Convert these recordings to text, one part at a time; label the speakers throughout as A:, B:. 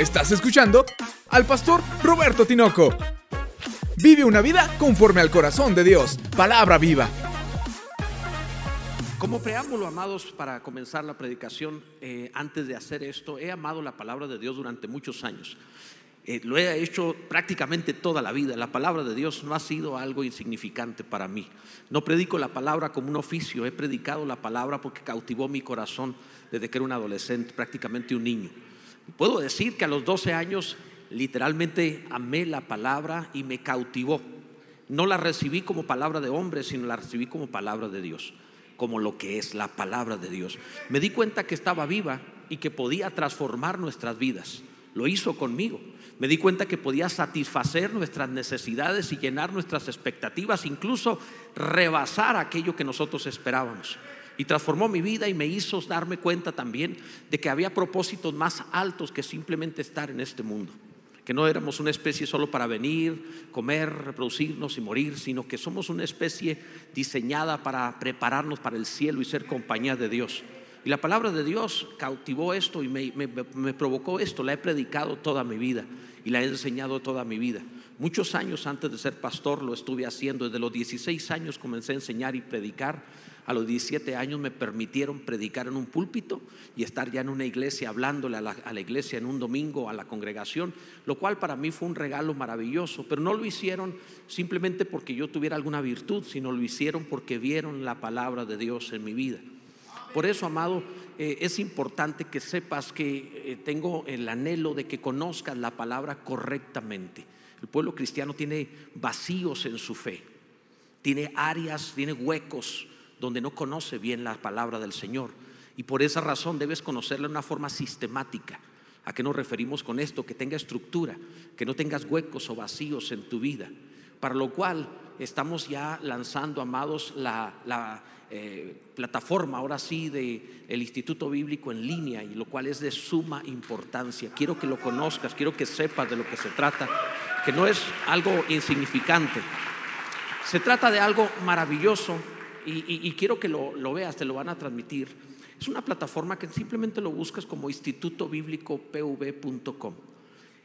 A: Estás escuchando al pastor Roberto Tinoco. Vive una vida conforme al corazón de Dios. Palabra viva.
B: Como preámbulo, amados, para comenzar la predicación, eh, antes de hacer esto, he amado la palabra de Dios durante muchos años. Eh, lo he hecho prácticamente toda la vida. La palabra de Dios no ha sido algo insignificante para mí. No predico la palabra como un oficio, he predicado la palabra porque cautivó mi corazón desde que era un adolescente, prácticamente un niño. Puedo decir que a los 12 años literalmente amé la palabra y me cautivó. No la recibí como palabra de hombre, sino la recibí como palabra de Dios, como lo que es la palabra de Dios. Me di cuenta que estaba viva y que podía transformar nuestras vidas. Lo hizo conmigo. Me di cuenta que podía satisfacer nuestras necesidades y llenar nuestras expectativas, incluso rebasar aquello que nosotros esperábamos y transformó mi vida y me hizo darme cuenta también de que había propósitos más altos que simplemente estar en este mundo. Que no éramos una especie solo para venir, comer, reproducirnos y morir, sino que somos una especie diseñada para prepararnos para el cielo y ser compañía de Dios. Y la palabra de Dios cautivó esto y me, provocó esto. La he predicado toda mi vida y la he enseñado toda mi vida. Muchos años antes de ser pastor lo estuve haciendo. Desde los 16 años comencé a enseñar y predicar a los 17 años me permitieron predicar en un púlpito y estar ya en una iglesia hablándole a la, iglesia en un domingo, a la congregación, lo cual para mí fue un regalo maravilloso, pero no lo hicieron simplemente porque yo tuviera alguna virtud, sino lo hicieron porque vieron la palabra de Dios en mi vida. Por eso, amado, eh, es importante que sepas que eh, tengo el anhelo de que conozcas la palabra correctamente. El pueblo cristiano tiene vacíos en su fe, tiene áreas, tiene huecos donde no conoce bien la palabra del Señor. Y por esa razón debes conocerla de una forma sistemática. ¿A qué nos referimos con esto? Que tenga estructura, que no tengas huecos o vacíos en tu vida. Para lo cual estamos ya lanzando, amados, la, eh, plataforma ahora sí del el Instituto Bíblico en línea, y lo cual es de suma importancia. Quiero que lo conozcas, quiero que sepas de lo que se trata, que no es algo insignificante. Se trata de algo maravilloso y, quiero que lo, veas, te lo van a transmitir. Es una plataforma que simplemente lo buscas como institutobiblicopv.com.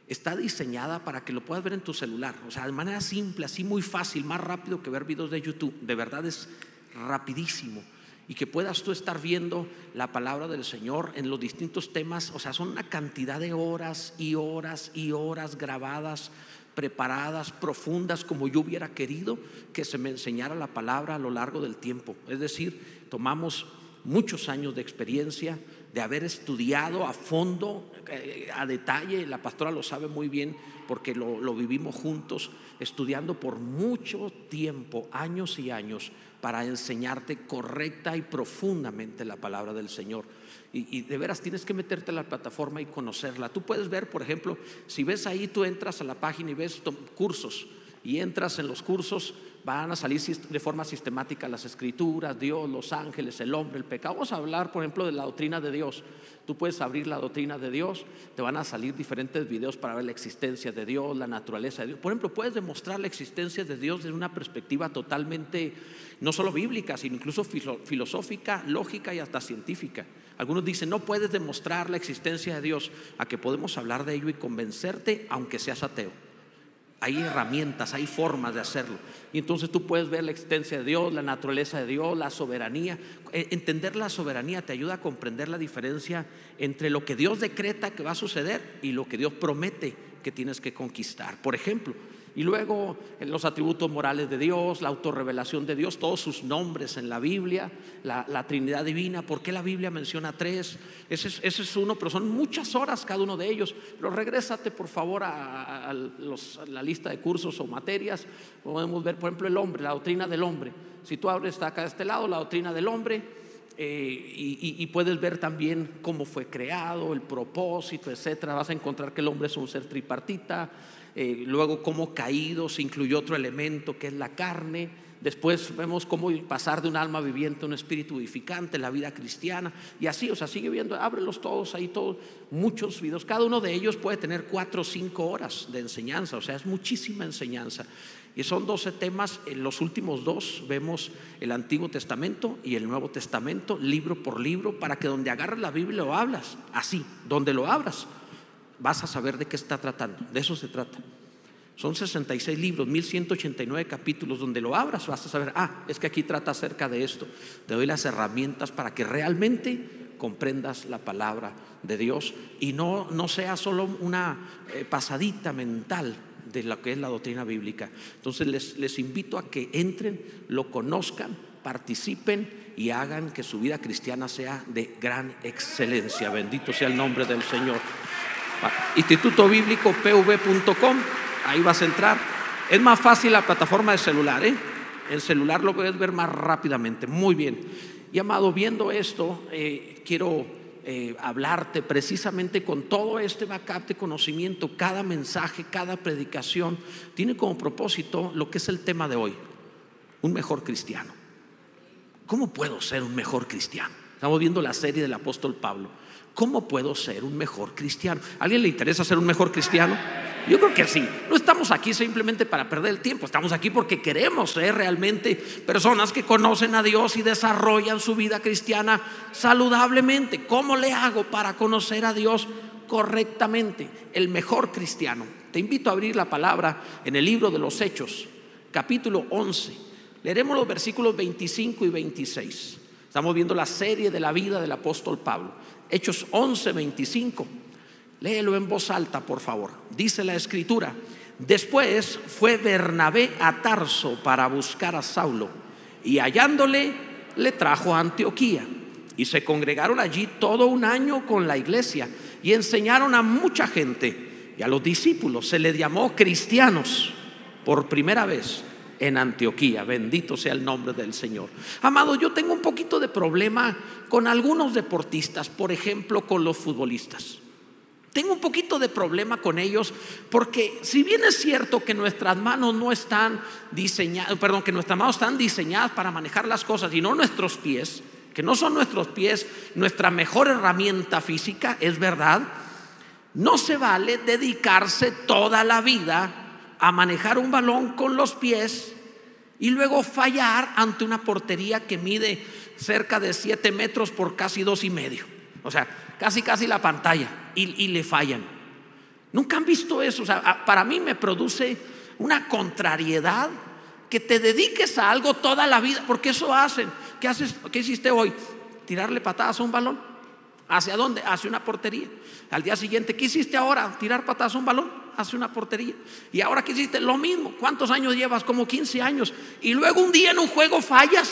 B: Está diseñada para que lo puedas ver en tu celular, o sea, de manera simple, así muy fácil, más rápido que ver videos de YouTube. De verdad es rapidísimo y que puedas tú estar viendo la palabra del Señor en los distintos temas, o sea, son una cantidad de horas y horas y horas grabadas preparadas, profundas, como yo hubiera querido que se me enseñara la palabra a lo largo del tiempo. Es decir, tomamos muchos años de experiencia, de haber estudiado a fondo, eh, a detalle, la pastora lo sabe muy bien porque lo, lo vivimos juntos, estudiando por mucho tiempo, años y años, para enseñarte correcta y profundamente la palabra del Señor y, de veras tienes que meterte a la plataforma y conocerla. Tú puedes ver, por ejemplo, si ves ahí, tú entras a la página y ves cursos y entras en los cursos, van a salir de forma sistemática las escrituras, Dios, los ángeles, el hombre, el pecado. Vamos a hablar, por ejemplo, de la doctrina de Dios. Tú puedes abrir la doctrina de Dios, te van a salir diferentes videos para ver la existencia de Dios, la naturaleza de Dios. Por ejemplo, puedes demostrar la existencia de Dios desde una perspectiva totalmente, no solo bíblica, sino incluso filosófica, lógica y hasta científica. Algunos dicen, no puedes demostrar la existencia de Dios, a que podemos hablar de ello y convencerte aunque seas ateo. Hay herramientas, hay formas de hacerlo. Y entonces tú puedes ver la existencia de Dios, la naturaleza de Dios, la soberanía. E, entender la soberanía te ayuda a comprender la diferencia entre lo que Dios decreta que va a suceder y lo que Dios promete que tienes que conquistar. Por ejemplo, y luego los atributos morales de Dios, la autorrevelación de Dios, todos sus nombres en la Biblia, la, Trinidad Divina. ¿Por qué la Biblia menciona tres? Ese es, uno, pero son muchas horas cada uno de ellos. Pero regrésate por favor a, la lista de cursos o materias. Podemos ver, por ejemplo, el hombre, la doctrina del hombre. Si tú abres acá de este lado, la doctrina del hombre, eh, y, y, puedes ver también cómo fue creado, el propósito, etcétera. Vas a encontrar que el hombre es un ser tripartita, eh, luego cómo caído se incluyó otro elemento que es la carne, después vemos cómo pasar de un alma viviente a un espíritu edificante, la vida cristiana, y así, o sea, sigue viendo, ábrelos todos ahí, todos, muchos videos, cada uno de ellos puede tener cuatro o cinco horas de enseñanza, o sea, es muchísima enseñanza. Y son 12 temas, en los últimos dos vemos el Antiguo Testamento y el Nuevo Testamento, libro por libro, para que donde agarres la Biblia lo hablas, así, donde lo abras, vas a saber de qué está tratando. De eso se trata. Son 66 libros, 1189 capítulos, donde lo abras vas a saber, ah, es que aquí trata acerca de esto. Te doy las herramientas para que realmente comprendas la palabra de Dios y no, no sea solo una eh, pasadita mental de lo que es la doctrina bíblica. Entonces les, les invito a que entren, lo conozcan, participen y hagan que su vida cristiana sea de gran excelencia. Bendito sea el nombre del Señor. Instituto Bíblico pv.com ahí vas a entrar. Es más fácil la plataforma de celular, ¿eh? En celular lo puedes ver más rápidamente. Muy bien. Y amado, viendo esto, eh, quiero eh, hablarte precisamente con todo este backup de conocimiento. Cada mensaje, cada predicación tiene como propósito lo que es el tema de hoy: un mejor cristiano. ¿Cómo puedo ser un mejor cristiano? Estamos viendo la serie del apóstol Pablo. ¿Cómo puedo ser un mejor cristiano? ¿A alguien le interesa ser un mejor cristiano? Yo creo que sí. No estamos aquí simplemente para perder el tiempo, estamos aquí porque queremos ser realmente personas que conocen a Dios y desarrollan su vida cristiana saludablemente. ¿Cómo le hago para conocer a Dios correctamente? El mejor cristiano. Te invito a abrir la palabra en el libro de los Hechos, capítulo 11. Leeremos los versículos 25 y 26. Estamos viendo la serie de la vida del apóstol Pablo. Hechos 11, 25. Léelo en voz alta, por favor. Dice la escritura. Después fue Bernabé a Tarso para buscar a Saulo y hallándole le trajo a Antioquía. Y se congregaron allí todo un año con la iglesia y enseñaron a mucha gente y a los discípulos. Se les llamó cristianos por primera vez en Antioquía. Bendito sea el nombre del Señor. Amado, yo tengo un poquito de problema con algunos deportistas, por ejemplo, con los futbolistas. Tengo un poquito de problema con ellos porque si bien es cierto que nuestras manos no están diseñadas, perdón, que nuestras manos están diseñadas para manejar las cosas y no nuestros pies, que no son nuestros pies nuestra mejor herramienta física, es verdad, no se vale dedicarse toda la vida a manejar un balón con los pies y luego fallar ante una portería que mide cerca de 7 metros por casi dos y medio. O sea, casi casi la pantalla y, le fallan. Nunca han visto eso. O sea, para mí me produce una contrariedad que te dediques a algo toda la vida, porque eso hacen. ¿Qué haces? ¿Qué hiciste hoy? Tirarle patadas a un balón. ¿Hacia dónde? Hacia una portería. Al día siguiente, ¿qué hiciste ahora? Tirar patadas a un balón, hacia una portería. Y ahora ¿qué hiciste? Lo mismo. ¿Cuántos años llevas? Como 15 años. Y luego un día en un juego fallas.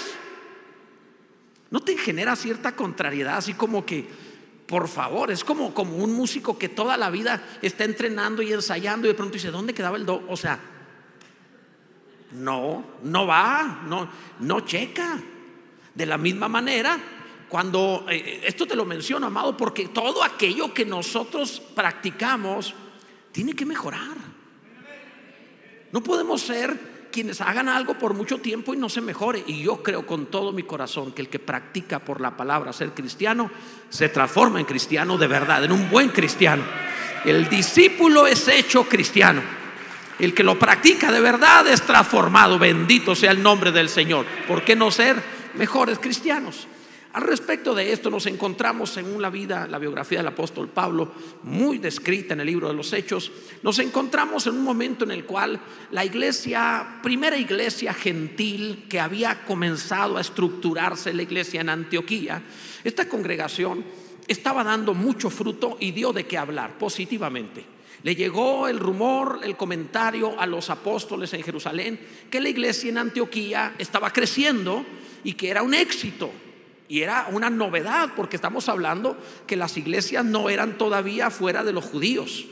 B: ¿No te genera cierta contrariedad? Así como que, por favor, es como, como un músico que toda la vida está entrenando y ensayando y de pronto dice, ¿dónde quedaba el do? O sea, no, no va, no, no checa. De la misma manera, cuando, eh, esto te lo menciono, amado, porque todo aquello que nosotros practicamos tiene que mejorar. No podemos ser quienes hagan algo por mucho tiempo y no se mejore. Y yo creo con todo mi corazón que el que practica por la palabra ser cristiano se transforma en cristiano de verdad, en un buen cristiano. El discípulo es hecho cristiano. El que lo practica de verdad es transformado. Bendito sea el nombre del Señor. ¿Por qué no ser mejores cristianos? Al respecto de esto nos encontramos en una vida, la biografía del apóstol Pablo, muy descrita en el libro de los Hechos, nos encontramos en un momento en el cual la iglesia, primera iglesia gentil que había comenzado a estructurarse, la iglesia en Antioquía, esta congregación estaba dando mucho fruto y dio de qué hablar positivamente. Le llegó el rumor, el comentario a los apóstoles en Jerusalén que la iglesia en Antioquía estaba creciendo y que era un éxito. Y era una novedad porque estamos hablando que las iglesias no eran todavía fuera de los judíos.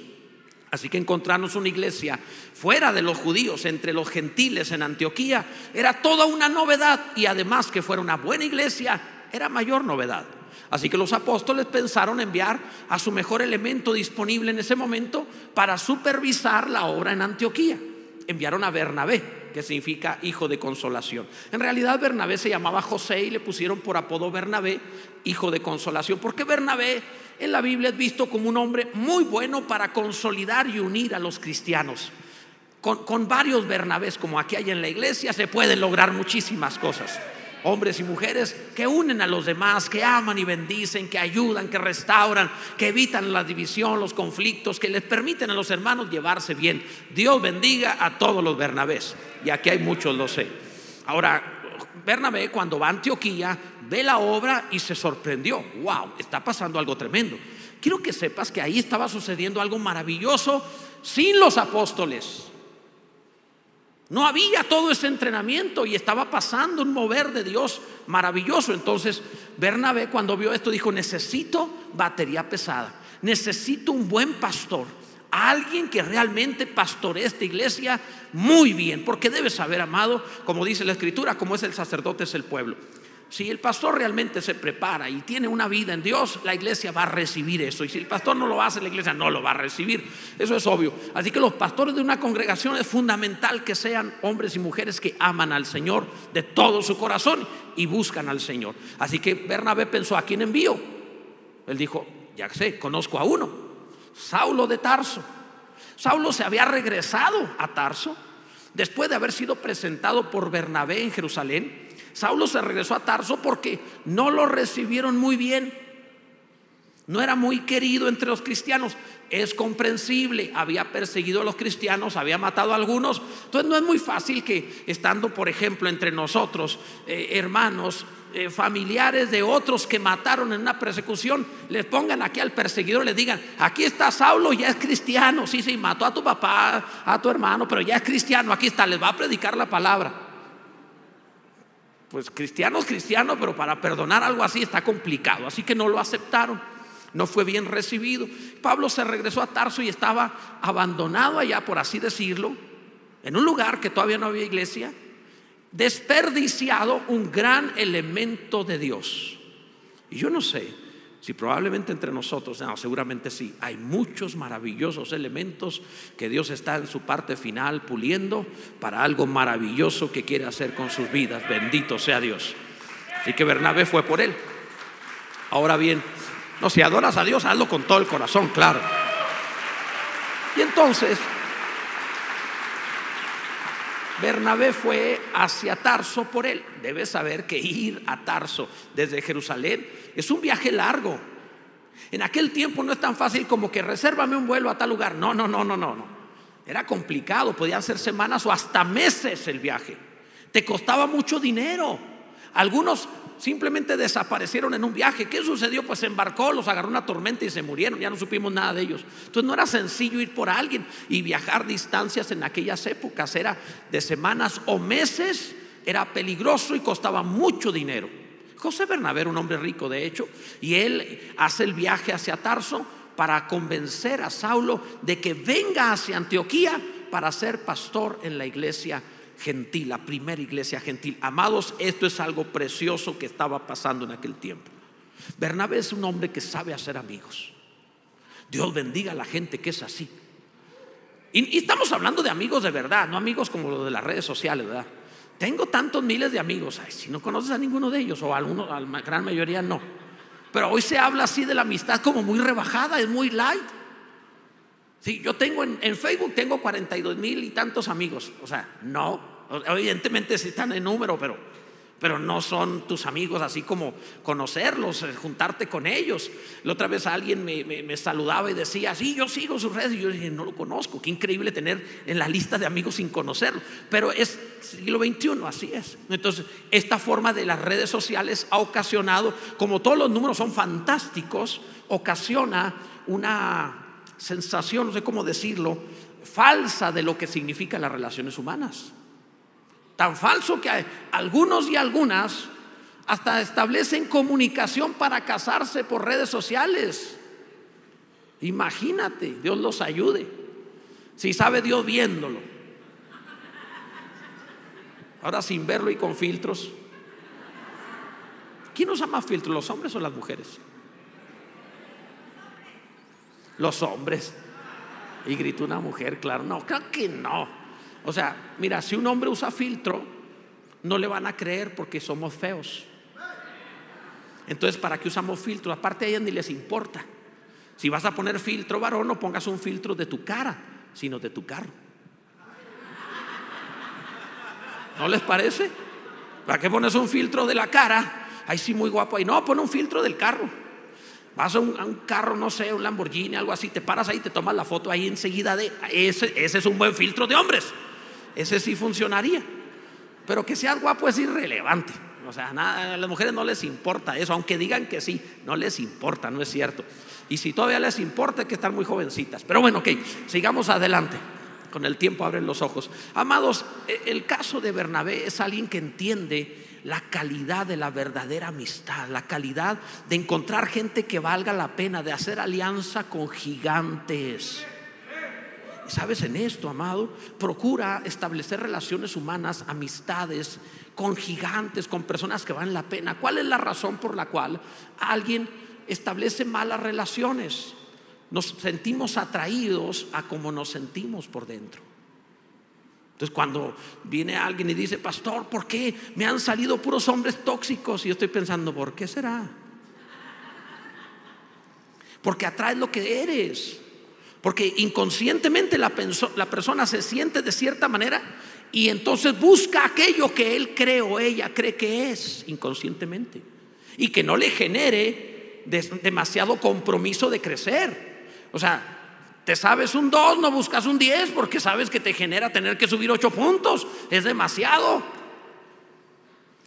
B: Así que encontrarnos una iglesia fuera de los judíos, entre los gentiles en Antioquía, era toda una novedad y además que fuera una buena iglesia, era mayor novedad. Así que los apóstoles pensaron enviar a su mejor elemento disponible en ese momento para supervisar la obra en Antioquía. Enviaron a Bernabé que significa hijo de consolación. En realidad Bernabé se llamaba José y le pusieron por apodo Bernabé, hijo de consolación, porque Bernabé en la Biblia es visto como un hombre muy bueno para consolidar y unir a los cristianos. Con, varios Bernabés como aquí hay en la iglesia se pueden lograr muchísimas cosas. Hombres y mujeres que unen a los demás, que aman y bendicen, que ayudan, que restauran, que evitan la división, los conflictos, que les permiten a los hermanos llevarse bien. Dios bendiga a todos los Bernabés. Y aquí hay muchos, lo sé. Ahora, Bernabé cuando va a Antioquía ve la obra y se sorprendió. Wow, está pasando algo tremendo. Quiero que sepas que ahí estaba sucediendo algo maravilloso sin los apóstoles. No había todo ese entrenamiento y estaba pasando un mover de Dios maravilloso. Entonces Bernabé cuando vio esto dijo, necesito batería pesada, necesito un buen pastor, alguien que realmente pastoree esta iglesia muy bien, porque debe saber, amado, como dice la escritura, como es el sacerdote, es el pueblo. Si el pastor realmente se prepara y tiene una vida en Dios, la iglesia va a recibir eso. Y si el pastor no lo hace, la iglesia no lo va a recibir. Eso es obvio. Así que los pastores de una congregación es fundamental que sean hombres y mujeres que aman al Señor de todo su corazón y buscan al Señor. Así que Bernabé pensó, ¿a quién envío? Él dijo, ya sé, conozco a uno, Saulo de Tarso. Saulo se había regresado a Tarso después de haber sido presentado por Bernabé en Jerusalén Saulo se regresó a Tarso porque no lo recibieron muy bien. No era muy querido entre los cristianos. Es comprensible, había perseguido a los cristianos, había matado a algunos. Entonces no es muy fácil que estando, por ejemplo, entre nosotros, eh, hermanos, eh, familiares de otros que mataron en una persecución, les pongan aquí al perseguidor les digan, aquí está Saulo, ya es cristiano. Sí, sí, mató a tu papá, a tu hermano, pero ya es cristiano, aquí está, les va a predicar la palabra pues cristianos, cristianos, pero para perdonar algo así está complicado. Así que no lo aceptaron, no fue bien recibido. Pablo se regresó a Tarso y estaba abandonado allá, por así decirlo, en un lugar que todavía no había iglesia, desperdiciado un gran elemento de Dios. Y yo no sé si probablemente entre nosotros, no, seguramente sí, hay muchos maravillosos elementos que Dios está en su parte final puliendo para algo maravilloso que quiere hacer con sus vidas. Bendito sea Dios. Así que Bernabé fue por él. Ahora bien, no, si adoras a Dios, hazlo con todo el corazón, claro. Y entonces, Bernabé fue hacia Tarso por él. Debes saber que ir a Tarso desde Jerusalén es un viaje largo. En aquel tiempo no es tan fácil como que resérvame un vuelo a tal lugar. No, no, no, no, no, no. Era complicado, podían ser semanas o hasta meses el viaje. Te costaba mucho dinero. Algunos simplemente desaparecieron en un viaje. ¿Qué sucedió? Pues se embarcó, los agarró una tormenta y se murieron. Ya no supimos nada de ellos. Entonces no era sencillo ir por alguien y viajar distancias en aquellas épocas. Era de semanas o meses, era peligroso y costaba mucho dinero. José Bernabé era un hombre rico, de hecho, y él hace el viaje hacia Tarso para convencer a Saulo de que venga hacia Antioquía para ser pastor en la iglesia gentil, la primera iglesia gentil. Amados, esto es algo precioso que estaba pasando en aquel tiempo. Bernabé es un hombre que sabe hacer amigos. Dios bendiga a la gente que es así. Y, estamos hablando de amigos de verdad, no amigos como los de las redes sociales, ¿verdad? Tengo tantos miles de amigos. si no conoces a ninguno de ellos, o a, alguno, a la gran mayoría no. Pero hoy se habla así de la amistad como muy rebajada, es muy light. Sí, yo tengo en, Facebook tengo 42 mil y tantos amigos. O sea, no, evidentemente sí están en número, pero pero no son tus amigos así como conocerlos, eh, juntarte con ellos. La otra vez alguien me, saludaba y decía, sí, yo sigo sus redes. Y yo dije, no lo conozco. Qué increíble tener en la lista de amigos sin conocerlo. Pero es siglo XXI, así es. Entonces, esta forma de las redes sociales ha ocasionado, como todos los números son fantásticos, ocasiona una sensación, no sé cómo decirlo, falsa de lo que significan las relaciones humanas. Tan falso que algunos y algunas hasta establecen comunicación para casarse por redes sociales. Imagínate, Dios los ayude. Si sabe Dios viéndolo. Ahora sin verlo y con filtros. ¿Quién usa más filtros, los hombres o las mujeres? Los hombres. Y gritó una mujer, claro. No, creo que no. O sea, mira, si un hombre usa filtro, no le van a creer porque somos feos. Entonces, ¿para qué usamos filtro? Aparte a ellas ni les importa. Si vas a poner filtro varón, no pongas un filtro de tu cara, sino de tu carro. ¿No les parece? ¿Para qué pones un filtro de la cara? Ahí sí, muy guapo. Ahí no, pone un filtro del carro. Vas a un, carro, no sé, un Lamborghini, algo así, te paras ahí, te tomas la foto ahí enseguida de ese, ese es un buen filtro de hombres. Ese sí funcionaría. Pero que seas guapo es irrelevante. O sea, nada, a las mujeres no les importa eso, aunque digan que sí, no les importa, no es cierto. Y si todavía les importa, hay que estar muy jovencitas. Pero bueno, ok, sigamos adelante. Con el tiempo abren los ojos. Amados, e, el caso de Bernabé es alguien que entiende la calidad de la verdadera amistad, la calidad de encontrar gente que valga la pena, de hacer alianza con gigantes. ¿Sabes en esto, amado? Procura establecer relaciones humanas, amistades con gigantes, con personas que valen la pena. ¿Cuál es la razón por la cual alguien establece malas relaciones? Nos sentimos atraídos a como nos sentimos por dentro. Entonces cuando viene alguien y dice, pastor, ¿por qué me han salido puros hombres tóxicos? Y yo estoy pensando, ¿por qué será? Porque atraes lo que eres. Porque inconscientemente la, la persona se siente de cierta manera y entonces busca aquello que él cree o ella cree que es inconscientemente. Y que no le genere demasiado compromiso de crecer. O sea, te sabes un 2, no buscas un 10 porque sabes que te genera tener que subir 8 puntos. Es demasiado.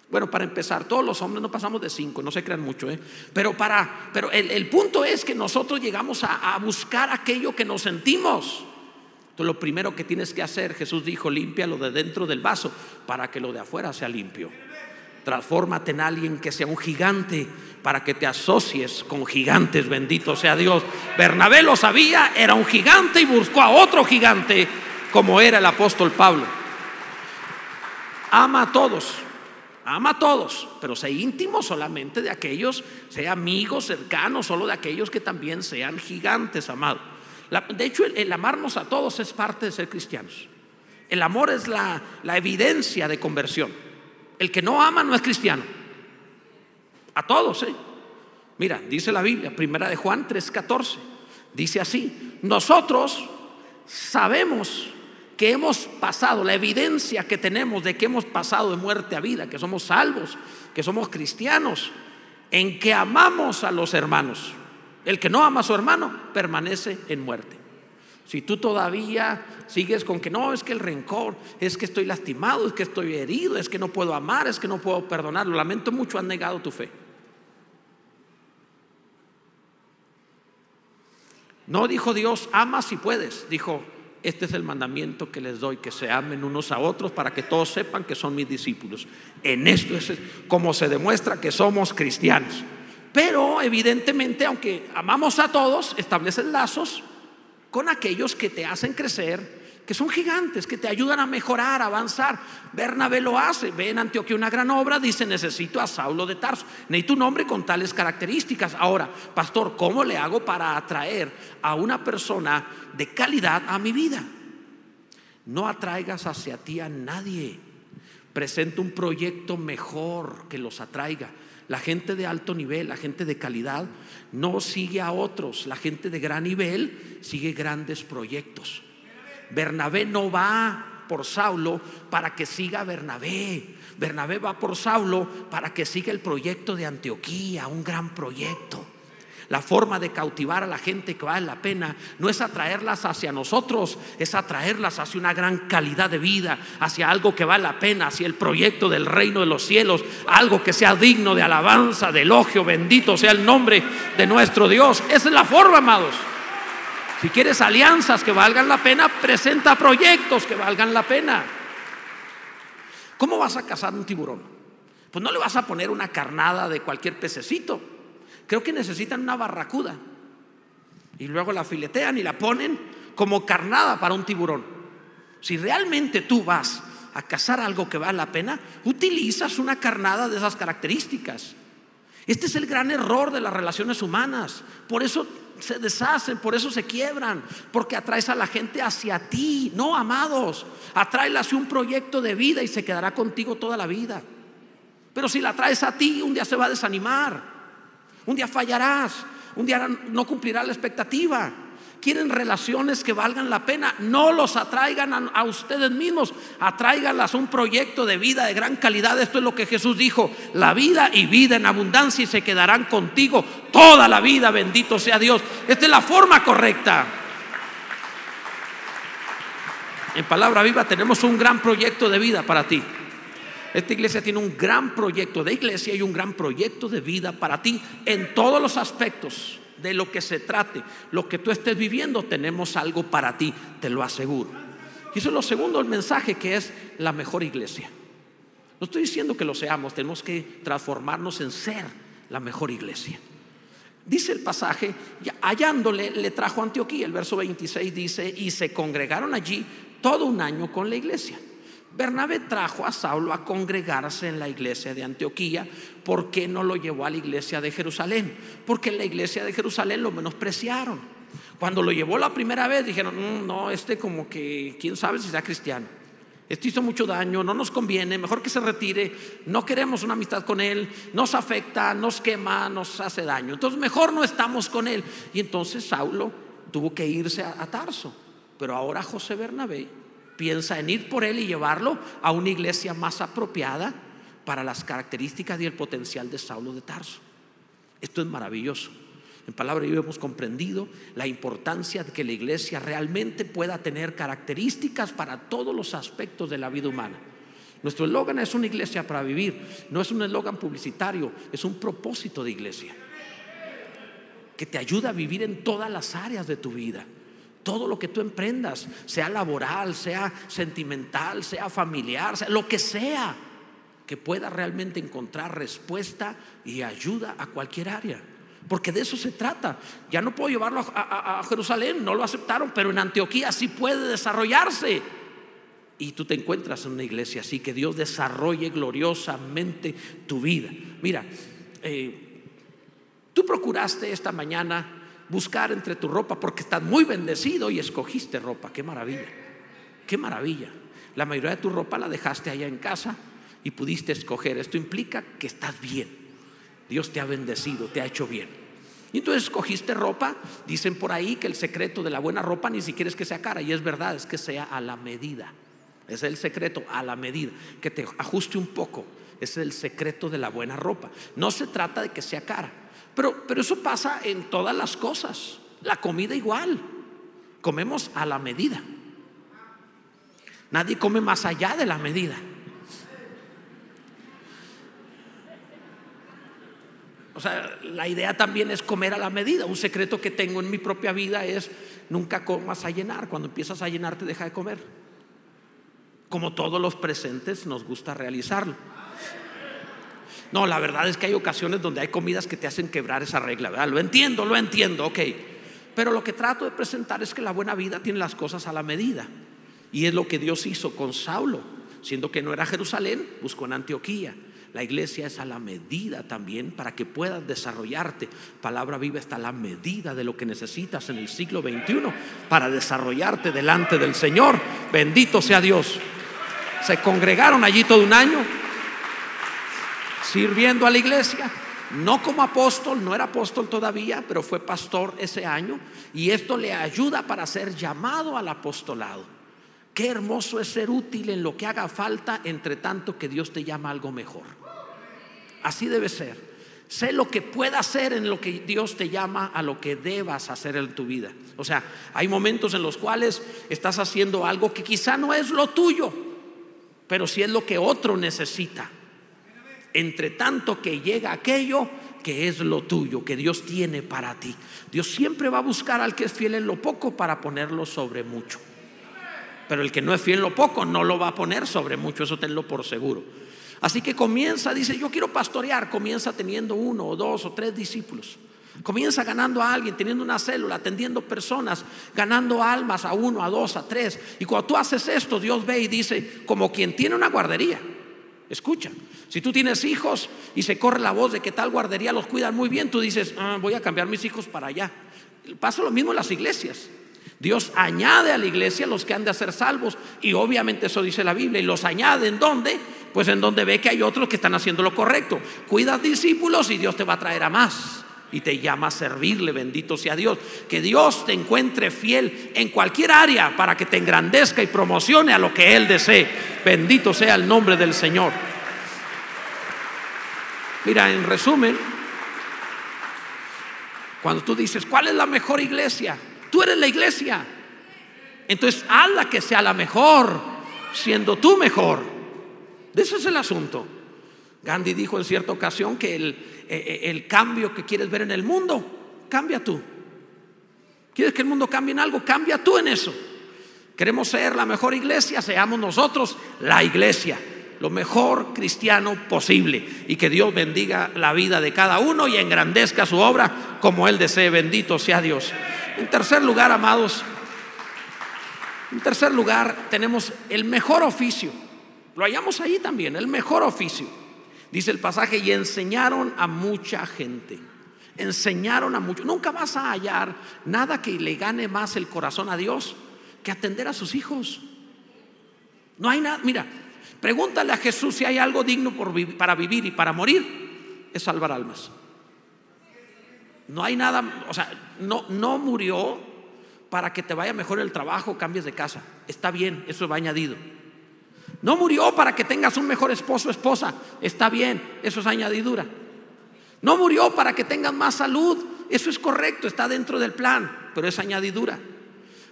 B: Bueno, para empezar, todos los hombres no pasamos de 5, no se crean mucho, ¿eh? Pero, para, pero el, punto es que nosotros llegamos a, a buscar aquello que nos sentimos. Entonces, lo primero que tienes que hacer, Jesús dijo, limpia lo de dentro del vaso para que lo de afuera sea limpio. Transfórmate en alguien que sea un gigante para que te asocies con gigantes, bendito sea Dios. Bernabé lo sabía, era un gigante y buscó a otro gigante como era el apóstol Pablo. Ama a todos, ama a todos, pero sea íntimo solamente de aquellos, sea amigos, cercanos, solo de aquellos que también sean gigantes, amado. de hecho, el, amarnos a todos es parte de ser cristianos. El amor es la evidencia de conversión. El que no ama no es cristiano. A todos, ¿eh? Mira, dice la Biblia, primera de Juan 3:14. Dice así, nosotros sabemos que hemos pasado, la evidencia que tenemos de que hemos pasado de muerte a vida, que somos salvos, que somos cristianos, en que amamos a los hermanos. El que no ama a su hermano permanece en muerte. Si tú todavía sigues con que no, es que el rencor, es que estoy lastimado, es que estoy herido, es que no puedo amar, es que no puedo perdonar, lo lamento mucho, han negado tu fe. No dijo Dios, ama si puedes, dijo, este es el mandamiento que les doy, que se amen unos a otros para que todos sepan que son mis discípulos. En esto es como se demuestra que somos cristianos. Pero evidentemente, aunque amamos a todos, establecen lazos con aquellos que te hacen crecer, que son gigantes, que te ayudan a mejorar, avanzar. Bernabé lo hace, ve en Antioquía una gran obra, dice, necesito a Saulo de Tarso, necesito un hombre con tales características. Ahora, pastor, ¿cómo le hago para atraer a una persona de calidad a mi vida? No atraigas hacia ti a nadie. Presenta un proyecto mejor que los atraiga. La gente de alto nivel, la gente de calidad, no sigue a otros. La gente de gran nivel sigue grandes proyectos. Bernabé no va por Saulo para que siga Bernabé. Bernabé va por Saulo para que siga el proyecto de Antioquía, un gran proyecto. La forma de cautivar a la gente que vale la pena no es atraerlas hacia nosotros, es atraerlas hacia una gran calidad de vida, hacia algo que vale la pena, hacia el proyecto del reino de los cielos, algo que sea digno de alabanza, de elogio, bendito sea el nombre de nuestro Dios. Esa es la forma, amados. Si quieres alianzas que valgan la pena, presenta proyectos que valgan la pena. ¿Cómo vas a cazar un tiburón? Pues no le vas a poner una carnada de cualquier pececito. Creo que necesitan una barracuda. Y luego la filetean y la ponen como carnada para un tiburón. Si realmente tú vas a cazar algo que vale la pena, utilizas una carnada de esas características. Este es el gran error de las relaciones humanas. Por eso se deshacen, por eso se quiebran, porque atraes a la gente hacia ti, no amados. Atrae hacia un proyecto de vida y se quedará contigo toda la vida. Pero si la traes a ti, un día se va a desanimar. Un día fallarás, un día no cumplirá la expectativa. quieren relaciones que valgan la pena, no los atraigan a, a, ustedes mismos, atráiganlas a un proyecto de vida de gran calidad. Esto es lo que Jesús dijo, la vida y vida en abundancia y se quedarán contigo toda la vida, bendito sea Dios. Esta es la forma correcta. En palabra viva tenemos un gran proyecto de vida para ti. Esta iglesia tiene un gran proyecto de iglesia y un gran proyecto de vida para ti en todos los aspectos de lo que se trate, lo que tú estés viviendo, tenemos algo para ti, te lo aseguro. Y eso es lo segundo, el mensaje que es la mejor iglesia. No estoy diciendo que lo seamos, tenemos que transformarnos en ser la mejor iglesia. Dice el pasaje, hallándole, le trajo a Antioquía. El verso 26 dice, y se congregaron allí todo un año con la iglesia. Bernabé trajo a Saulo a congregarse en la iglesia de Antioquía. ¿Por qué no lo llevó a la iglesia de Jerusalén? Porque en la iglesia de Jerusalén lo menospreciaron. Cuando lo llevó la primera vez dijeron, mm, no, este como que, quién sabe si sea cristiano. Este hizo mucho daño, no nos conviene, mejor que se retire, no queremos una amistad con él, nos afecta, nos quema, nos hace daño. Entonces mejor no estamos con él. Y entonces Saulo tuvo que irse a, a Tarso. Pero ahora José Bernabé piensa en ir por él y llevarlo a una iglesia más apropiada para las características y el potencial de Saulo de Tarso. Esto es maravilloso. En palabra yo hemos comprendido la importancia de que la iglesia realmente pueda tener características para todos los aspectos de la vida humana. Nuestro eslogan es una iglesia para vivir, no es un eslogan publicitario, es un propósito de iglesia que te ayuda a vivir en todas las áreas de tu vida todo lo que tú emprendas, sea laboral, sea sentimental, sea familiar, sea lo que sea, que pueda realmente encontrar respuesta y ayuda a cualquier área. Porque de eso se trata. Ya no puedo llevarlo a, Jerusalén, no lo aceptaron, pero en Antioquía sí puede desarrollarse. Y tú te encuentras en una iglesia así, que Dios desarrolle gloriosamente tu vida. Mira, eh, tú procuraste esta mañana buscar entre tu ropa porque estás muy bendecido y escogiste ropa. Qué maravilla, qué maravilla. La mayoría de tu ropa la dejaste allá en casa y pudiste escoger. Esto implica que estás bien. Dios te ha bendecido, te ha hecho bien. Y entonces escogiste ropa. Dicen por ahí que el secreto de la buena ropa ni siquiera es que sea cara. Y es verdad, es que sea a la medida. Ese es el secreto, a la medida. Que te ajuste un poco. Ese es el secreto de la buena ropa. No se trata de que sea cara. Pero, pero eso pasa en todas las cosas. La comida igual. Comemos a la medida. Nadie come más allá de la medida. O sea, la idea también es comer a la medida. Un secreto que tengo en mi propia vida es nunca comas a llenar. Cuando empiezas a llenar te deja de comer. Como todos los presentes nos gusta realizarlo. No, la verdad es que hay ocasiones donde hay comidas que te hacen quebrar esa regla, ¿verdad? Lo entiendo, lo entiendo, ok. Pero lo que trato de presentar es que la buena vida tiene las cosas a la medida. Y es lo que Dios hizo con Saulo, siendo que no era Jerusalén, buscó en Antioquía. La iglesia es a la medida también para que puedas desarrollarte. Palabra viva está a la medida de lo que necesitas en el siglo XXI para desarrollarte delante del Señor. Bendito sea Dios. Se congregaron allí todo un año sirviendo a la iglesia. No como apóstol, no era apóstol todavía, pero fue pastor ese año. Y esto le ayuda para ser llamado al apostolado. Qué hermoso es ser útil en lo que haga falta, entre tanto que Dios te llama a algo mejor. Así debe ser. Sé lo que pueda hacer en lo que Dios te llama a lo que debas hacer en tu vida. O sea, hay momentos en los cuales estás haciendo algo que quizá no es lo tuyo, pero sí es lo que otro necesita entre tanto que llega aquello que es lo tuyo, que Dios tiene para ti. Dios siempre va a buscar al que es fiel en lo poco para ponerlo sobre mucho. Pero el que no es fiel en lo poco no lo va a poner sobre mucho, eso tenlo por seguro. Así que comienza, dice, yo quiero pastorear, comienza teniendo uno o dos o tres discípulos. Comienza ganando a alguien, teniendo una célula, atendiendo personas, ganando almas a uno, a dos, a tres. Y cuando tú haces esto, Dios ve y dice, como quien tiene una guardería. Escucha, si tú tienes hijos y se corre la voz de que tal guardería los cuidan muy bien, tú dices, ah, voy a cambiar mis hijos para allá. Pasa lo mismo en las iglesias. Dios añade a la iglesia los que han de ser salvos y obviamente eso dice la Biblia y los añade en donde, pues en donde ve que hay otros que están haciendo lo correcto. Cuida discípulos y Dios te va a traer a más. Y te llama a servirle, bendito sea Dios. Que Dios te encuentre fiel en cualquier área para que te engrandezca y promocione a lo que Él desee. Bendito sea el nombre del Señor. Mira, en resumen, cuando tú dices, ¿cuál es la mejor iglesia? Tú eres la iglesia. Entonces, hazla que sea la mejor, siendo tú mejor. Eso es el asunto. Gandhi dijo en cierta ocasión que el, eh, eh, el cambio que quieres ver en el mundo, cambia tú. ¿Quieres que el mundo cambie en algo? Cambia tú en eso. Queremos ser la mejor iglesia, seamos nosotros la iglesia, lo mejor cristiano posible. Y que Dios bendiga la vida de cada uno y engrandezca su obra como Él desee. Bendito sea Dios. En tercer lugar, amados, en tercer lugar tenemos el mejor oficio. Lo hallamos ahí también, el mejor oficio. Dice el pasaje, y enseñaron a mucha gente. Enseñaron a mucho. Nunca vas a hallar nada que le gane más el corazón a Dios que atender a sus hijos. No hay nada. Mira, pregúntale a Jesús si hay algo digno para vivir y para morir. Es salvar almas. No hay nada, o sea, no, no murió para que te vaya mejor el trabajo, cambies de casa. Está bien, eso va añadido. No murió para que tengas un mejor esposo o esposa. Está bien, eso es añadidura. No murió para que tengas más salud. Eso es correcto, está dentro del plan, pero es añadidura.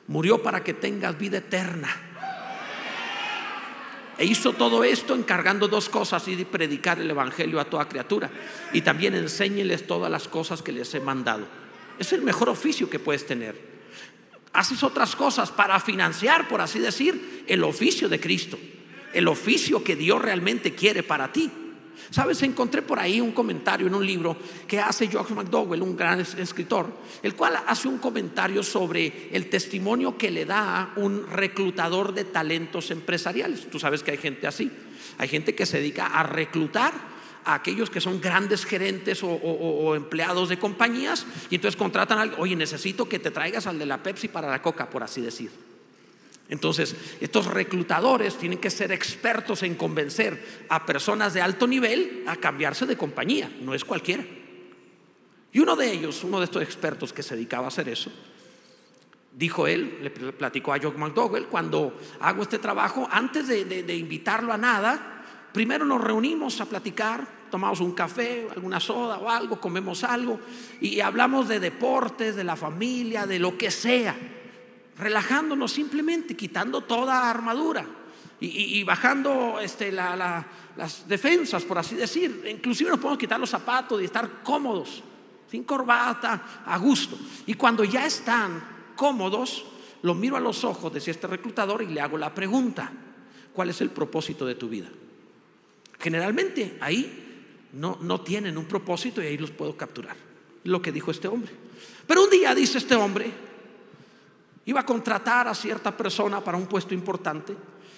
B: Murió para que tengas vida eterna. E hizo todo esto encargando dos cosas y predicar el Evangelio a toda criatura. Y también enséñeles todas las cosas que les he mandado. Es el mejor oficio que puedes tener. Haces otras cosas para financiar, por así decir, el oficio de Cristo el oficio que Dios realmente quiere para ti. Sabes, encontré por ahí un comentario en un libro que hace George McDowell, un gran escritor, el cual hace un comentario sobre el testimonio que le da un reclutador de talentos empresariales. Tú sabes que hay gente así, hay gente que se dedica a reclutar a aquellos que son grandes gerentes o, empleados de compañías y entonces contratan a oye, necesito que te traigas al de la Pepsi para la coca, por así decir. Entonces, estos reclutadores tienen que ser expertos en convencer a personas de alto nivel a cambiarse de compañía, no es cualquiera. Y uno de ellos, uno de estos expertos que se dedicaba a hacer eso, dijo él, le platicó a Joe McDowell, cuando hago este trabajo, antes de, invitarlo a nada, primero nos reunimos a platicar, tomamos un café, alguna soda o algo, comemos algo y hablamos de deportes, de la familia, de lo que sea relajándonos simplemente, quitando toda armadura y, bajando este, las defensas, por así decir. Inclusive nos podemos quitar los zapatos y estar cómodos, sin corbata, a gusto. Y cuando ya están cómodos, lo miro a los ojos, decía este reclutador, y le hago la pregunta, ¿cuál es el propósito de tu vida? Generalmente ahí no, no tienen un propósito y ahí los puedo capturar. Lo que dijo este hombre. Pero un día dice este hombre, Iba a contratar a cierta persona para un puesto importante.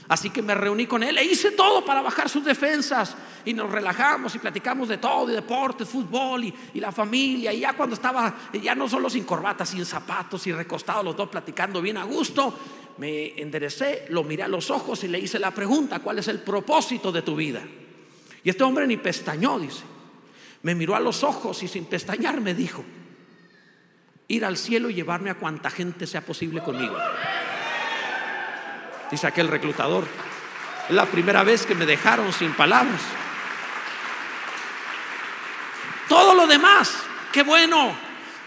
B: Así que me reuní con él e hice todo para bajar sus defensas. Y nos relajamos y platicamos de todo, de deporte, fútbol y, la familia. Y ya cuando estaba, ya no solo sin corbata, sin zapatos y recostados los dos platicando bien a gusto, me enderecé, lo miré a los ojos y le hice la pregunta, ¿cuál es el propósito de tu vida? Y este hombre ni pestañó, dice. Me miró a los ojos y sin pestañear me dijo, ir al cielo y llevarme a cuanta gente sea posible conmigo. Dice aquel reclutador. Es la primera vez que me dejaron sin palabras. Todo lo demás, qué bueno.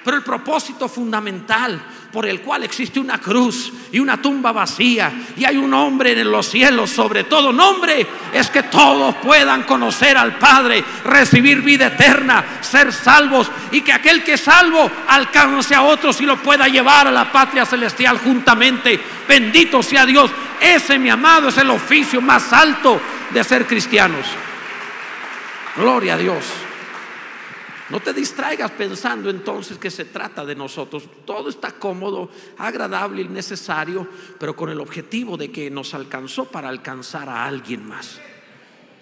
B: Pero el propósito fundamental por el cual existe una cruz y una tumba vacía y hay un hombre en los cielos sobre todo nombre, es que todos puedan conocer al Padre, recibir vida eterna, ser salvos y que aquel que es salvo alcance a otros y lo pueda llevar a la patria celestial juntamente. Bendito sea Dios. Ese, mi amado, es el oficio más alto de ser cristianos. Gloria a Dios. No te distraigas pensando entonces que se trata de nosotros. Todo está cómodo, agradable y necesario, pero con el objetivo de que nos alcanzó para alcanzar a alguien más.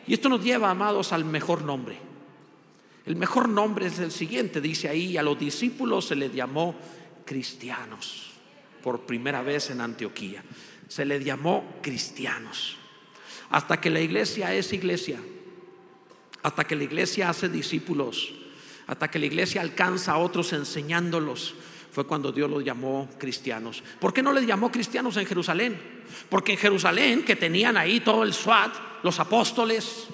B: Y esto nos lleva, amados, al mejor nombre. El mejor nombre es el siguiente, dice ahí, a los discípulos se les llamó cristianos, por primera vez en Antioquía. Se les llamó cristianos. Hasta que la iglesia es iglesia, hasta que la iglesia hace discípulos, hasta que la iglesia alcanza a otros enseñándolos. Fue cuando Dios los llamó cristianos. ¿Por qué no les llamó cristianos en Jerusalén? Porque en Jerusalén, que tenían ahí todo el SWAT, los apóstoles,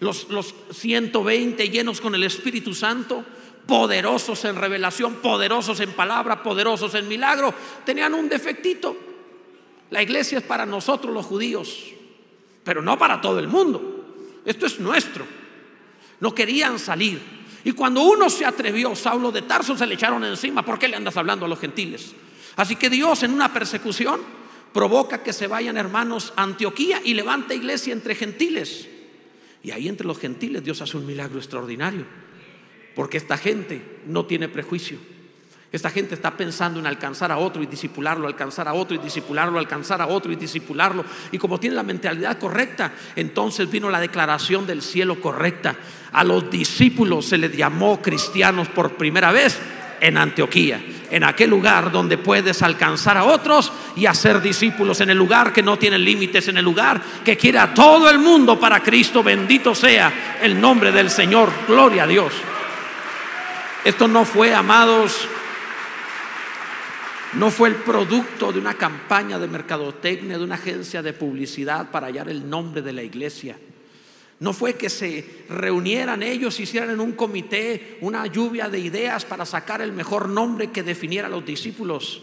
B: los, los 120 llenos con el Espíritu Santo, poderosos en revelación, poderosos en palabra, poderosos en milagro, tenían un defectito. La iglesia es para nosotros los judíos, pero no para todo el mundo. Esto es nuestro. No querían salir. Y cuando uno se atrevió, Saulo de Tarso se le echaron encima. ¿Por qué le andas hablando a los gentiles? Así que Dios en una persecución provoca que se vayan hermanos a Antioquía y levanta iglesia entre gentiles. Y ahí entre los gentiles Dios hace un milagro extraordinario. Porque esta gente no tiene prejuicio. Esta gente está pensando en alcanzar a otro y disipularlo, alcanzar a otro y disipularlo, alcanzar a otro y disipularlo. Y como tiene la mentalidad correcta, entonces vino la declaración del cielo correcta. A los discípulos se les llamó cristianos por primera vez en Antioquía, en aquel lugar donde puedes alcanzar a otros y hacer discípulos, en el lugar que no tiene límites, en el lugar que quiere a todo el mundo para Cristo. Bendito sea el nombre del Señor. Gloria a Dios. Esto no fue, amados, no fue el producto de una campaña de mercadotecnia, de una agencia de publicidad para hallar el nombre de la iglesia. No fue que se reunieran ellos, hicieran en un comité una lluvia de ideas para sacar el mejor nombre que definiera a los discípulos.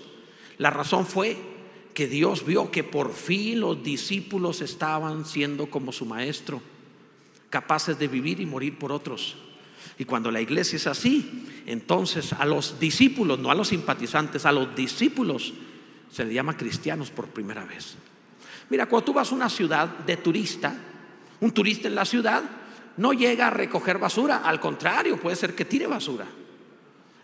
B: La razón fue que Dios vio que por fin los discípulos estaban siendo como su maestro, capaces de vivir y morir por otros. Y cuando la iglesia es así, entonces a los discípulos, no a los simpatizantes, a los discípulos se le llama cristianos por primera vez. Mira, cuando tú vas a una ciudad de turista, un turista en la ciudad no llega a recoger basura, al contrario, puede ser que tire basura.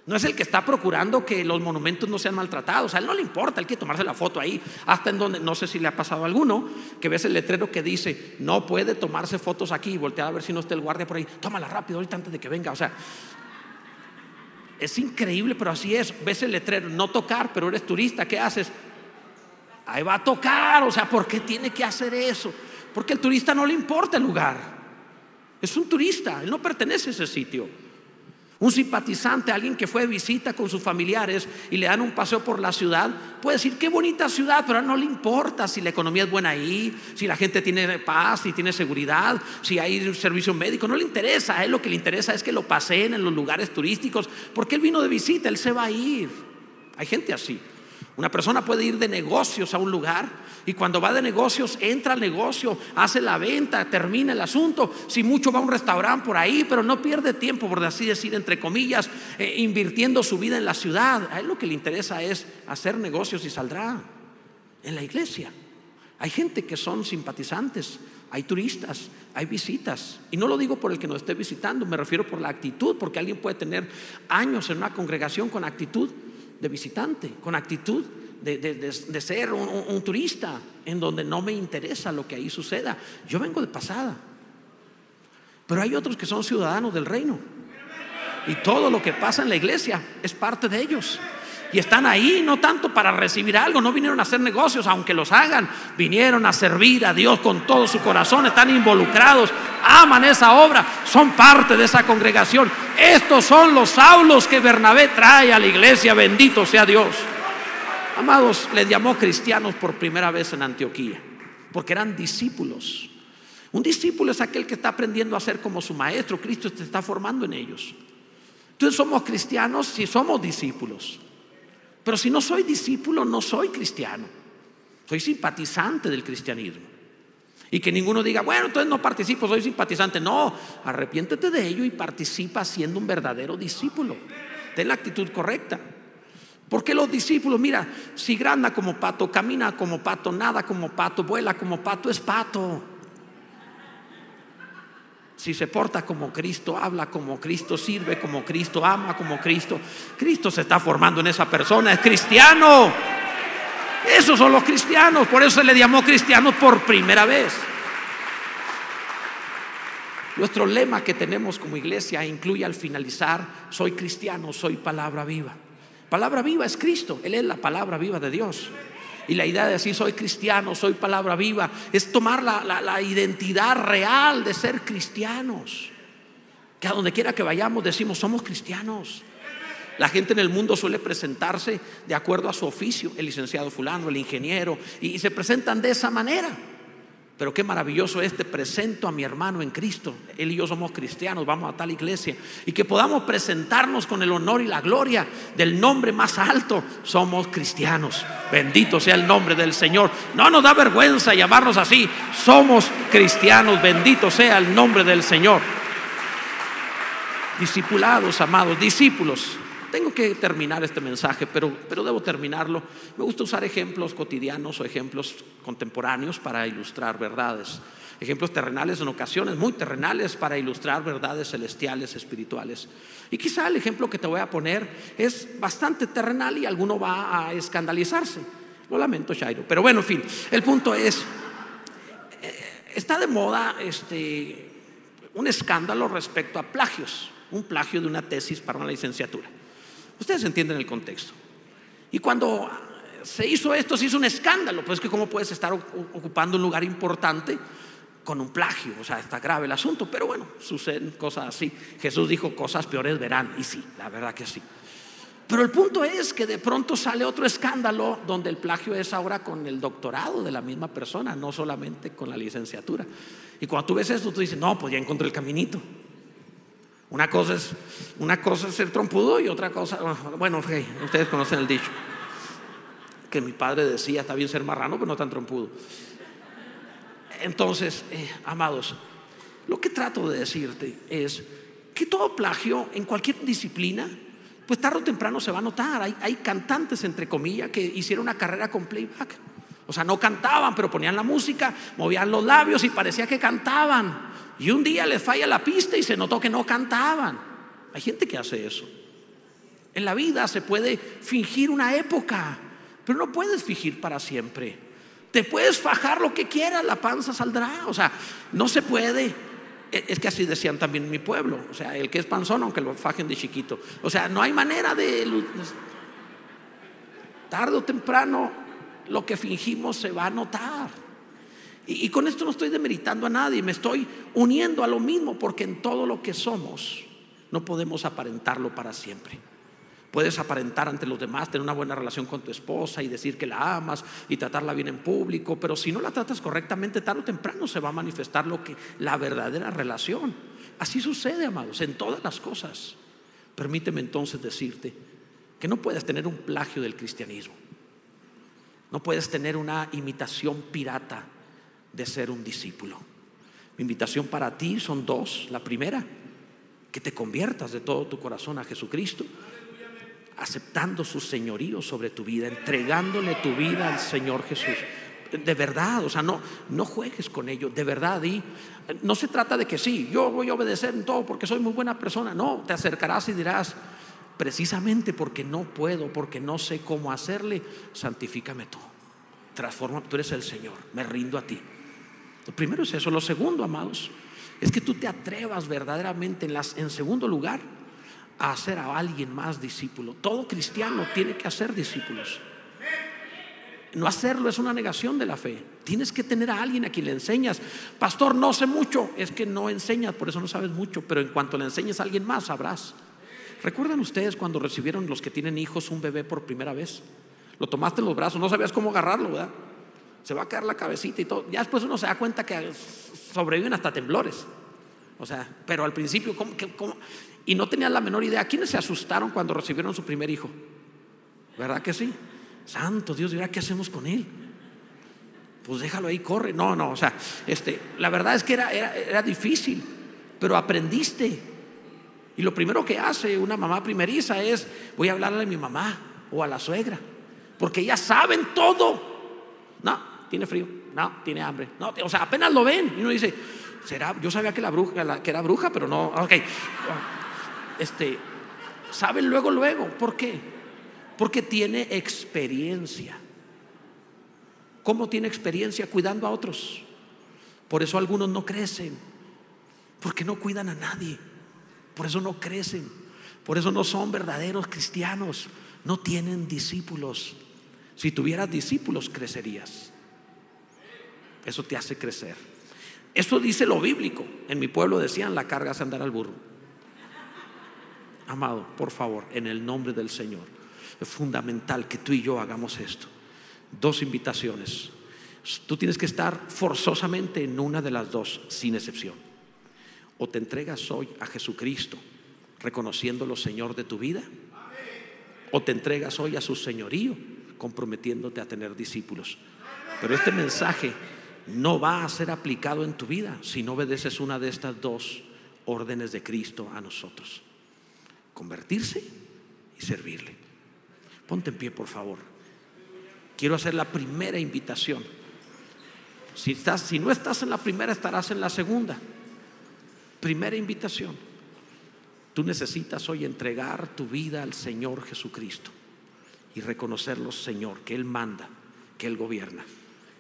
B: No es el que está procurando que los monumentos no sean maltratados. A él no le importa, él quiere tomarse la foto ahí. Hasta en donde, no sé si le ha pasado a alguno, que ves el letrero que dice, no puede tomarse fotos aquí y voltear a ver si no está el guardia por ahí. Tómala rápido ahorita antes de que venga. O sea, es increíble, pero así es. Ves el letrero, no tocar, pero eres turista, ¿qué haces? Ahí va a tocar. O sea, ¿por qué tiene que hacer eso? Porque al turista no le importa el lugar. Es un turista, él no pertenece a ese sitio. Un simpatizante, alguien que fue de visita con sus familiares y le dan un paseo por la ciudad, puede decir, qué bonita ciudad, pero no le importa si la economía es buena ahí, si la gente tiene paz, si tiene seguridad, si hay servicio médico, no le interesa. A él lo que le interesa es que lo paseen en los lugares turísticos, porque él vino de visita, él se va a ir. Hay gente así. Una persona puede ir de negocios a un lugar y cuando va de negocios entra al negocio, hace la venta, termina el asunto. Si mucho va a un restaurante por ahí, pero no pierde tiempo, por así decir, entre comillas, eh, invirtiendo su vida en la ciudad. A él lo que le interesa es hacer negocios y saldrá en la iglesia. Hay gente que son simpatizantes, hay turistas, hay visitas. Y no lo digo por el que nos esté visitando, me refiero por la actitud, porque alguien puede tener años en una congregación con actitud de visitante, con actitud de, ser un, un, turista en donde no me interesa lo que ahí suceda. Yo vengo de pasada. Pero hay otros que son ciudadanos del reino. Y todo lo que pasa en la iglesia es parte de ellos. Y están ahí no tanto para recibir algo, no vinieron a hacer negocios, aunque los hagan, vinieron a servir a Dios con todo su corazón, están involucrados, aman esa obra, son parte de esa congregación. Estos son los Saulos que Bernabé trae a la iglesia, bendito sea Dios. Amados, les llamó cristianos por primera vez en Antioquía, porque eran discípulos. Un discípulo es aquel que está aprendiendo a ser como su maestro, Cristo te está formando en ellos. Entonces somos cristianos si somos discípulos. Pero si no soy discípulo, no soy cristiano. Soy simpatizante del cristianismo. Y que ninguno diga, bueno, entonces no participo, soy simpatizante. No, arrepiéntete de ello y participa siendo un verdadero discípulo. Ten la actitud correcta. Porque los discípulos, mira, si granda como pato, camina como pato, nada como pato, vuela como pato, es pato. Si se porta como Cristo, habla como Cristo, sirve como Cristo, ama como Cristo, Cristo se está formando en esa persona, es cristiano. Esos son los cristianos, por eso se le llamó cristiano por primera vez. Nuestro lema que tenemos como iglesia incluye al finalizar, soy cristiano, soy palabra viva. Palabra viva es Cristo, Él es la palabra viva de Dios. Y la idea de decir soy cristiano, soy palabra viva, es tomar la, identidad real de ser cristianos. que a donde quiera que vayamos decimos, somos cristianos. La gente en el mundo suele presentarse de acuerdo a su oficio, el licenciado fulano, el ingeniero, y se presentan de esa manera. Pero qué maravilloso es, te presento a mi hermano en Cristo. Él y yo somos cristianos, vamos a tal iglesia. Y que podamos presentarnos con el honor y la gloria del nombre más alto. Somos cristianos. Bendito sea el nombre del Señor. No nos da vergüenza llamarnos así. Somos cristianos. Bendito sea el nombre del Señor. Discipulados, amados, discípulos. Tengo que terminar este mensaje, pero, pero debo terminarlo. Me gusta usar ejemplos cotidianos o ejemplos contemporáneos para ilustrar verdades. Ejemplos terrenales en ocasiones, muy terrenales, para ilustrar verdades celestiales, espirituales. Y quizá el ejemplo que te voy a poner es bastante terrenal y alguno va a escandalizarse. Lo lamento, Shairo. Pero bueno, en fin, el punto es, eh, está de moda este, un escándalo respecto a plagios, un plagio de una tesis para una licenciatura. Ustedes entienden el contexto. Y cuando se hizo esto, se hizo un escándalo, pues que cómo puedes estar ocupando un lugar importante con un plagio, o sea, está grave el asunto, pero bueno, suceden cosas así. Jesús dijo, cosas peores verán, y sí, la verdad que sí. Pero el punto es que de pronto sale otro escándalo donde el plagio es ahora con el doctorado de la misma persona, no solamente con la licenciatura. Y cuando tú ves esto, tú dices, no, pues ya encontré el caminito. Una cosa es, una cosa es ser trompudo y otra cosa, bueno, ustedes conocen el dicho, que mi padre decía, está bien ser marrano, pero no tan trompudo. Entonces, eh, amados, lo que trato de decirte es que todo plagio en cualquier disciplina, pues tarde o temprano se va a notar. Hay, hay cantantes, entre comillas, que hicieron una carrera con playback. O sea, no cantaban, pero ponían la música, movían los labios y parecía que cantaban. Y un día les falla la pista y se notó que no cantaban. Hay gente que hace eso. En la vida se puede fingir una época, pero no puedes fingir para siempre. Te puedes fajar lo que quieras, la panza saldrá. O sea, no se puede. E, es que así decían también en mi pueblo. O sea, el que es panzón, aunque lo fajen de chiquito. O sea, no hay manera de. Tarde o temprano, lo que fingimos se va a notar. Y, con esto no estoy demeritando a nadie, me estoy uniendo a lo mismo, porque en todo lo que somos no podemos aparentarlo para siempre. Puedes aparentar ante los demás, tener una buena relación con tu esposa y decir que la amas y tratarla bien en público, pero si no la tratas correctamente, tarde o temprano se va a manifestar lo que la verdadera relación. Así sucede, amados, en todas las cosas. Permíteme entonces decirte que no puedes tener un plagio del cristianismo. No puedes tener una imitación pirata de ser un discípulo. Mi invitación para ti son dos. La primera, que te conviertas de todo tu corazón a Jesucristo, aceptando su señorío sobre tu vida, entregándole tu vida al Señor Jesús. De verdad, o sea, no, no juegues con ello, de verdad. Y no se trata de que sí, yo voy a obedecer en todo porque soy muy buena persona. No, te acercarás y dirás, precisamente porque no puedo, porque no sé cómo hacerle, santifícame tú. Transforma, tú eres el Señor, me rindo a ti. Lo primero es eso. Lo segundo, amados, es que tú te atrevas verdaderamente en, las, en segundo lugar a hacer a alguien más discípulo. Todo cristiano tiene que hacer discípulos. No hacerlo es una negación de la fe. Tienes que tener a alguien a quien le enseñas. Pastor, no sé mucho. Es que no enseñas, por eso no sabes mucho. Pero en cuanto le enseñes a alguien más, sabrás. ¿Recuerdan ustedes cuando recibieron los que tienen hijos un bebé por primera vez? Lo tomaste en los brazos, no sabías cómo agarrarlo, ¿verdad? se va a caer la cabecita y todo. Ya después uno se da cuenta que sobreviven hasta temblores. O sea, pero al principio, ¿cómo? Y no tenían la menor idea. ¿Quiénes se asustaron cuando recibieron su primer hijo? ¿Verdad que sí? Santo Dios, ¿y ahora qué hacemos con él? Pues déjalo ahí, corre. No, no, o sea, este, la verdad es que era difícil, pero aprendiste. Y lo primero que hace una mamá primeriza es, voy a hablarle a mi mamá o a la suegra, porque ellas saben todo. No, tiene frío, no, tiene hambre. No, o sea, apenas lo ven y uno dice, será, yo sabía que la bruja, que era bruja, pero no, ok. Este, saben luego, luego, ¿por qué? Porque tiene experiencia. ¿Cómo tiene experiencia cuidando a otros? Por eso algunos no crecen, porque no cuidan a nadie. Por eso no crecen, por eso no son verdaderos cristianos, no tienen discípulos. Si tuvieras discípulos, crecerías. Eso te hace crecer. Eso dice lo bíblico. En mi pueblo decían, la carga es andar al burro. amado, por favor, en el nombre del Señor. Es fundamental que tú y yo hagamos esto. Dos invitaciones. Tú tienes que estar forzosamente en una de las dos, sin excepción. O te entregas hoy a Jesucristo, reconociéndolo Señor de tu vida, o te entregas hoy a su señorío, comprometiéndote a tener discípulos. Pero este mensaje no va a ser aplicado en tu vida si no obedeces una de estas dos órdenes de Cristo a nosotros. Convertirse y servirle. Ponte en pie, por favor. Quiero hacer la primera invitación. Si, estás, si no estás en la primera, estarás en la segunda. Primera invitación. Tú necesitas hoy entregar tu vida al Señor Jesucristo y reconocerlo, Señor, que Él manda, que Él gobierna.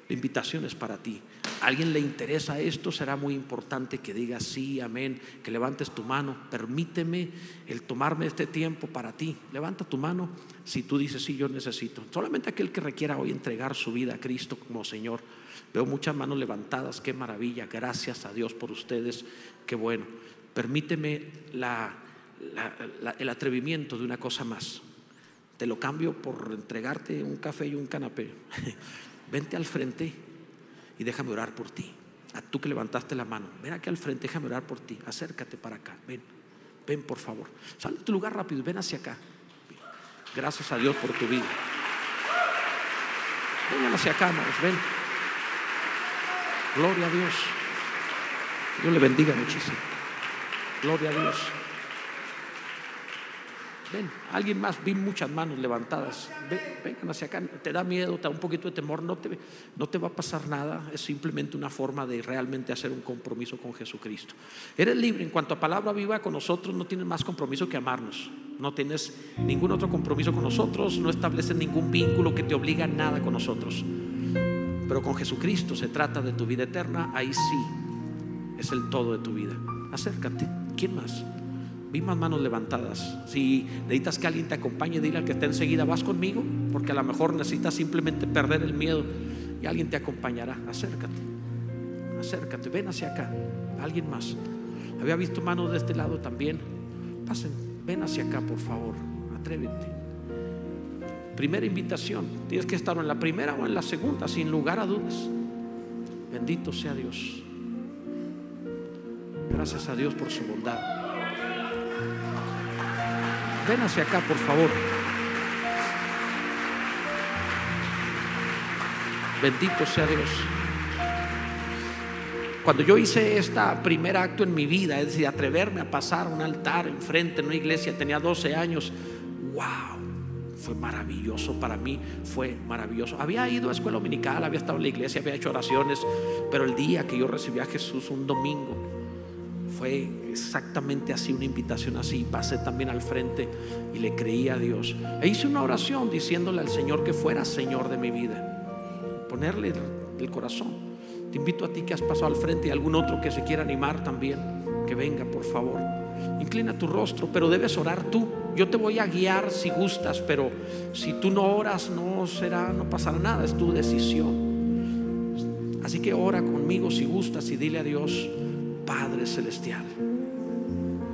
B: La invitación es para ti. ¿A alguien le interesa esto? Será muy importante que digas sí, amén, que levantes tu mano. Permíteme el tomarme este tiempo para ti. Levanta tu mano si tú dices sí, yo necesito. Solamente aquel que requiera hoy entregar su vida a Cristo como Señor. Veo muchas manos levantadas, qué maravilla. Gracias a Dios por ustedes, qué bueno. Permíteme el atrevimiento de una cosa más. Te lo cambio por entregarte un café y un canapé. vente al frente y déjame orar por ti. A tú que levantaste la mano, ven aquí al frente, déjame orar por ti. Acércate para acá, ven, ven por favor. Sal de tu lugar rápido y ven hacia acá. Gracias a Dios por tu vida. Vengan hacia acá, hermanos, ven. Gloria a Dios. Dios le bendiga muchísimo. Gloria a Dios. Ven, alguien más, vi muchas manos levantadas. Ven, vengan hacia acá. Te da miedo, te da un poquito de temor. No te, no te va a pasar nada. Es simplemente una forma de realmente hacer un compromiso con Jesucristo. Eres libre. En cuanto a palabra viva con nosotros, no tienes más compromiso que amarnos. No tienes ningún otro compromiso con nosotros. No estableces ningún vínculo que te obliga a nada con nosotros. Pero con Jesucristo se trata de tu vida eterna. Ahí sí es el todo de tu vida. Acércate. ¿Quién más? Vi más manos levantadas. Si necesitas que alguien te acompañe, dile al que está enseguida, vas conmigo, porque a lo mejor necesitas simplemente perder el miedo y alguien te acompañará. Acércate, acércate, ven hacia acá. Alguien más. Había visto manos de este lado también. Pasen, ven hacia acá, por favor. Atrévete. Primera invitación. Tienes que estar en la primera o en la segunda, sin lugar a dudas. Bendito sea Dios. Gracias a Dios por su bondad. Ven hacia acá, por favor. Bendito sea Dios. Cuando yo hice este primer acto en mi vida, es decir, atreverme a pasar un altar enfrente en una iglesia, tenía 12 años, wow, fue maravilloso para mí, fue maravilloso. Había ido a escuela dominical, había estado en la iglesia, había hecho oraciones, pero el día que yo recibí a Jesús, un domingo, fue exactamente así, una invitación así. Pasé también al frente y le creí a Dios. E hice una oración diciéndole al Señor que fuera Señor de mi vida. Ponerle el corazón. Te invito a ti que has pasado al frente y algún otro que se quiera animar también, que venga, por favor. Inclina tu rostro, pero debes orar tú. Yo te voy a guiar si gustas, pero si tú no oras, no será, no pasará nada, es tu decisión. Así que ora conmigo si gustas y dile a Dios, Padre Celestial,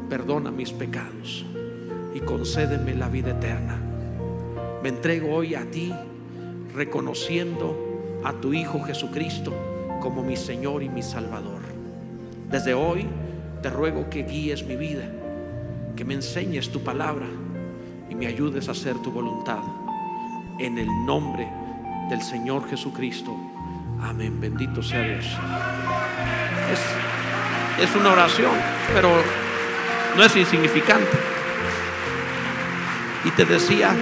B: perdona mis pecados y concédeme la vida eterna. Me entrego hoy a ti, reconociendo a tu Hijo Jesucristo como mi Señor y mi Salvador. Desde hoy te ruego que guíes mi vida, que me enseñes tu palabra y me ayudes a hacer tu voluntad. En el nombre del Señor Jesucristo. Amén. Bendito sea Dios es una oración, pero no es insignificante. Y te decía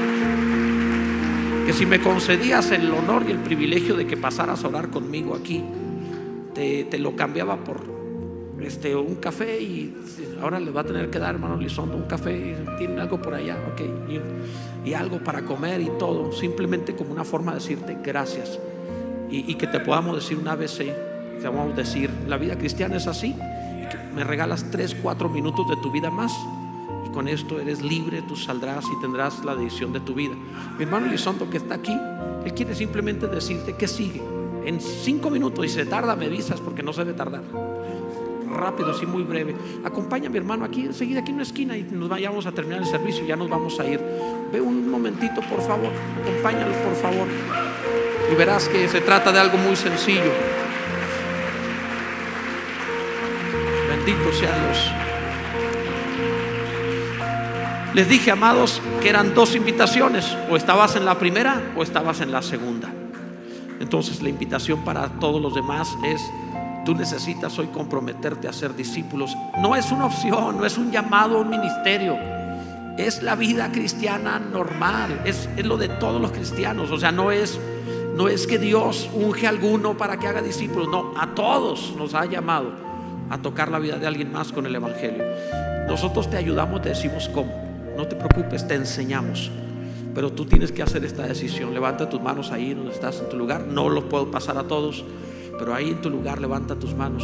B: que si me concedías el honor y el privilegio de que pasaras a orar conmigo aquí, te, lo cambiaba por este, un café y ahora le va a tener que dar, hermano Lizondo, un café, tienen algo por allá, ok, y, algo para comer y todo, simplemente como una forma de decirte gracias y, y que te podamos decir un ABC, te vamos a decir, la vida cristiana es así, me regalas tres, cuatro minutos de tu vida más. Y con esto eres libre, tú saldrás y tendrás la decisión de tu vida. Mi hermano Elizondo que está aquí, él quiere simplemente decirte que sigue. En cinco minutos, y se tarda, me avisas porque no se debe tardar. Rápido, así muy breve. Acompaña a mi hermano aquí, enseguida, aquí en una esquina y nos vayamos a terminar el servicio, ya nos vamos a ir. Ve un momentito, por favor, acompáñalo, por favor. Y verás que se trata de algo muy sencillo. Bendito sea Dios. Les dije, amados, que eran dos invitaciones. O estabas en la primera o estabas en la segunda. Entonces la invitación para todos los demás es, tú necesitas hoy comprometerte a ser discípulos. No es una opción, no es un llamado a un ministerio. Es la vida cristiana normal, es, es lo de todos los cristianos. O sea, no es, no es que Dios unge a alguno para que haga discípulos, no, a todos nos ha llamado a tocar la vida de alguien más con el Evangelio. Nosotros te ayudamos, te decimos cómo. No te preocupes, te enseñamos. Pero tú tienes que hacer esta decisión. Levanta tus manos ahí donde estás en tu lugar. No lo puedo pasar a todos, pero ahí en tu lugar levanta tus manos.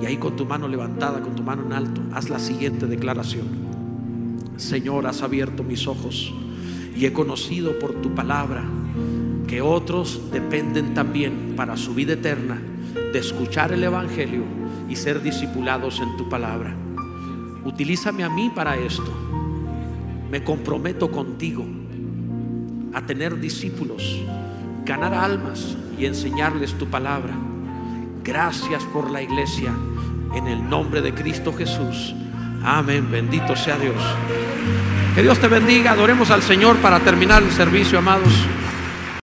B: Y ahí con tu mano levantada, con tu mano en alto, haz la siguiente declaración. Señor, has abierto mis ojos y he conocido por tu palabra que otros dependen también para su vida eterna de escuchar el Evangelio y ser discipulados en tu palabra. Utilízame a mí para esto me comprometo contigo a tener discípulos, ganar almas y enseñarles tu palabra. Gracias por la iglesia. En el nombre de Cristo Jesús. Amén. Bendito sea Dios. Que Dios te bendiga. Adoremos al Señor para terminar el servicio, amados.